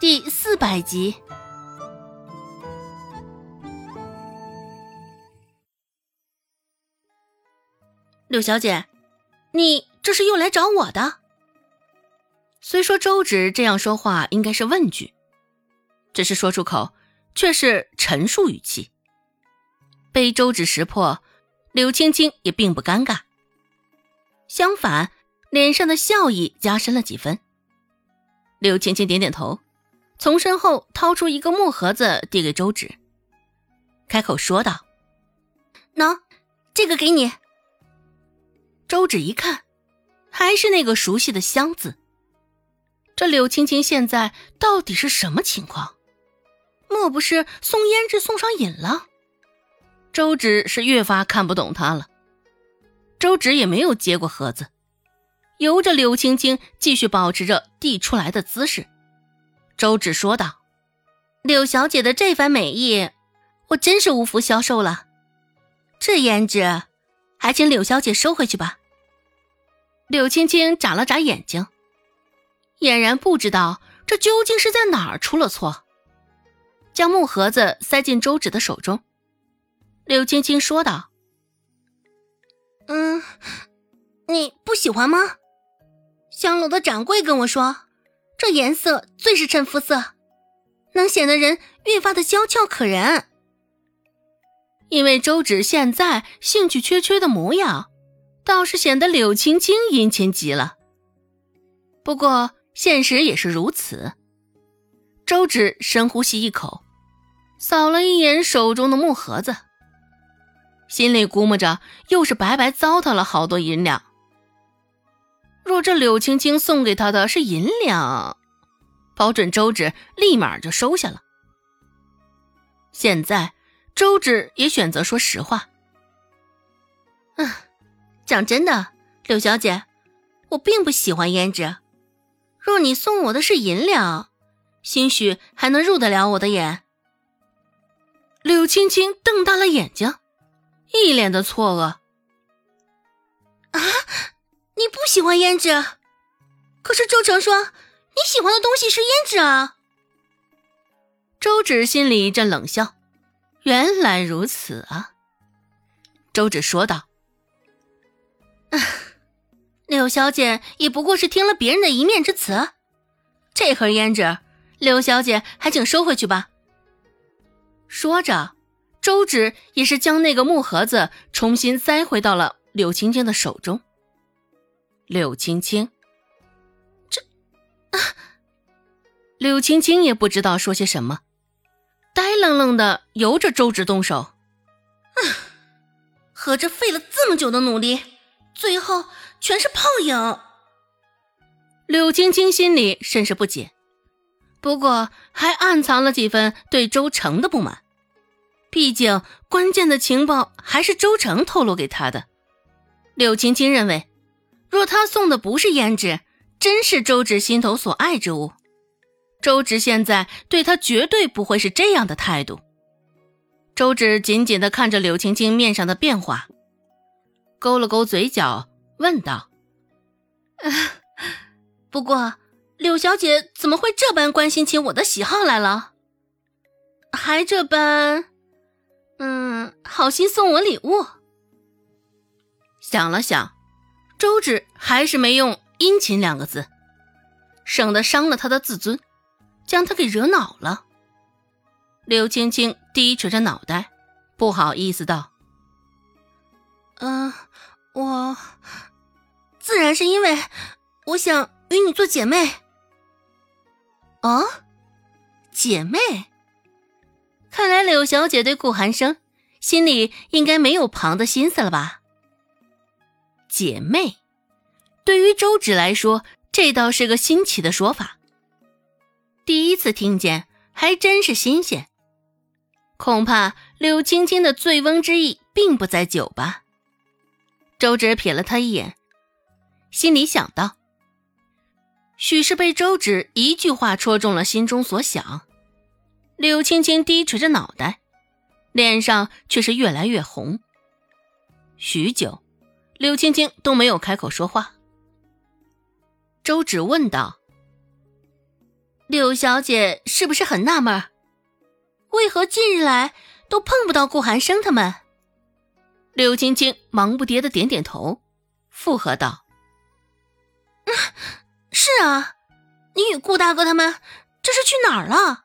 第四百集。柳小姐，你这是又来找我的？虽说周芷这样说话应该是问句，只是说出口却是陈述语气。被周芷识破，柳青青也并不尴尬，相反，脸上的笑意加深了几分。柳青青点点头，从身后掏出一个木盒子递给周芷，开口说道：“喏，这个给你。”周芷一看，还是那个熟悉的箱子。这柳青青现在到底是什么情况？莫不是送胭脂送上瘾了？周芷是越发看不懂他了。周芷也没有接过盒子，由着柳青青继续保持着递出来的姿势。周芷说道：“柳小姐的这番美意，我真是无福消受了。这胭脂，还请柳小姐收回去吧。”柳青青眨了眨眼睛，俨然不知道这究竟是在哪儿出了错，将木盒子塞进周芷的手中。柳青青说道：“嗯，你不喜欢吗？香楼的掌柜跟我说，这颜色最是衬肤色，能显得人越发的娇俏可人。因为周芷现在兴趣缺缺的模样。”倒是显得柳青青殷勤极了。不过现实也是如此。周芷深呼吸一口，扫了一眼手中的木盒子，心里估摸着又是白白糟蹋了好多银两。若这柳青青送给他的是银两，保准周芷立马就收下了。现在周芷也选择说实话。嗯。讲真的，柳小姐，我并不喜欢胭脂。若你送我的是银两，兴许还能入得了我的眼。柳青青瞪大了眼睛，一脸的错愕。啊，你不喜欢胭脂？可是周成说你喜欢的东西是胭脂啊。周芷心里一阵冷笑，原来如此啊。周芷说道。啊 柳小姐也不过是听了别人的一面之词，这盒胭脂，柳小姐还请收回去吧。说着，周芷也是将那个木盒子重新塞回到了柳青青的手中。柳青青，这啊，柳青青也不知道说些什么，呆愣愣的由着周芷动手。啊，合着费了这么久的努力。最后全是泡影。柳青青心里甚是不解，不过还暗藏了几分对周成的不满。毕竟关键的情报还是周成透露给他的。柳青青认为，若他送的不是胭脂，真是周芷心头所爱之物，周芷现在对他绝对不会是这样的态度。周芷紧紧的看着柳青青面上的变化。勾了勾嘴角，问道：“不过，柳小姐怎么会这般关心起我的喜好来了？还这般，嗯，好心送我礼物？”想了想，周芷还是没用“殷勤”两个字，省得伤了他的自尊，将他给惹恼了。柳青青低垂着脑袋，不好意思道。嗯，我自然是因为我想与你做姐妹。哦，姐妹，看来柳小姐对顾寒生心里应该没有旁的心思了吧？姐妹，对于周芷来说，这倒是个新奇的说法。第一次听见，还真是新鲜。恐怕柳青青的醉翁之意并不在酒吧。周芷瞥了他一眼，心里想到：许是被周芷一句话戳中了心中所想。柳青青低垂着脑袋，脸上却是越来越红。许久，柳青青都没有开口说话。周芷问道：“柳小姐是不是很纳闷，为何近日来都碰不到顾寒生他们？柳青青忙不迭的点点头，附和道：“是啊，你与顾大哥他们这是去哪儿了？”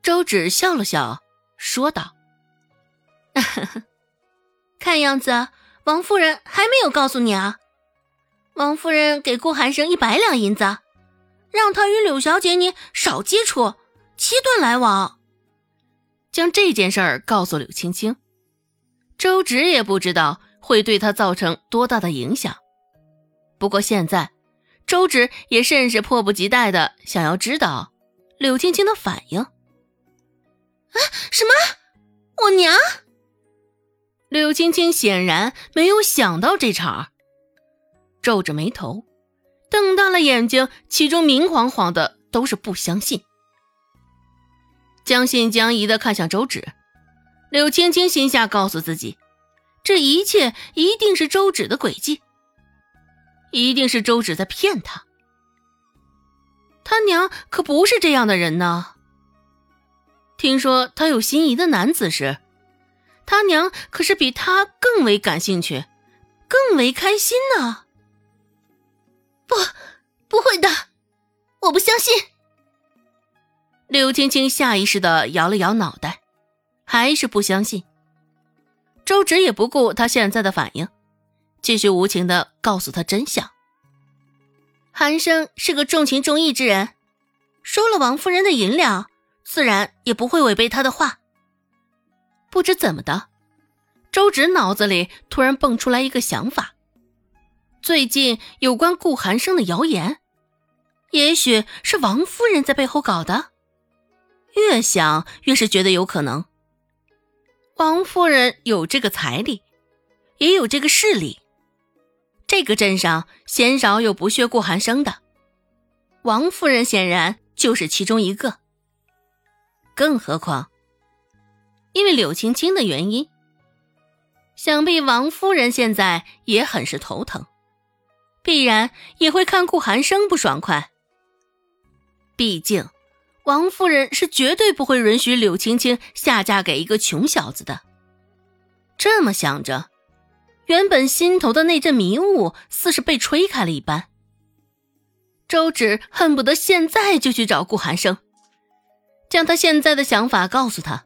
周芷笑了笑，说道：“ 看样子王夫人还没有告诉你啊。王夫人给顾寒生一百两银子，让他与柳小姐你少接触，切断来往。将这件事儿告诉柳青青，周芷也不知道会对他造成多大的影响。不过现在，周芷也甚是迫不及待的想要知道柳青青的反应。啊什么？我娘？柳青青显然没有想到这茬，皱着眉头，瞪大了眼睛，其中明晃晃的都是不相信。将信将疑的看向周芷，柳青青心下告诉自己，这一切一定是周芷的诡计，一定是周芷在骗他。他娘可不是这样的人呢。听说他有心仪的男子时，他娘可是比他更为感兴趣，更为开心呢。不，不会的，我不相信。柳青青下意识的摇了摇脑袋，还是不相信。周芷也不顾他现在的反应，继续无情的告诉他真相：韩生是个重情重义之人，收了王夫人的银两。自然也不会违背他的话。不知怎么的，周芷脑子里突然蹦出来一个想法：最近有关顾寒生的谣言，也许是王夫人在背后搞的。越想越是觉得有可能。王夫人有这个财力，也有这个势力，这个镇上鲜少有不屑顾寒生的。王夫人显然就是其中一个。更何况，因为柳青青的原因，想必王夫人现在也很是头疼，必然也会看顾寒生不爽快。毕竟，王夫人是绝对不会允许柳青青下嫁给一个穷小子的。这么想着，原本心头的那阵迷雾似是被吹开了一般。周芷恨不得现在就去找顾寒生。将他现在的想法告诉他。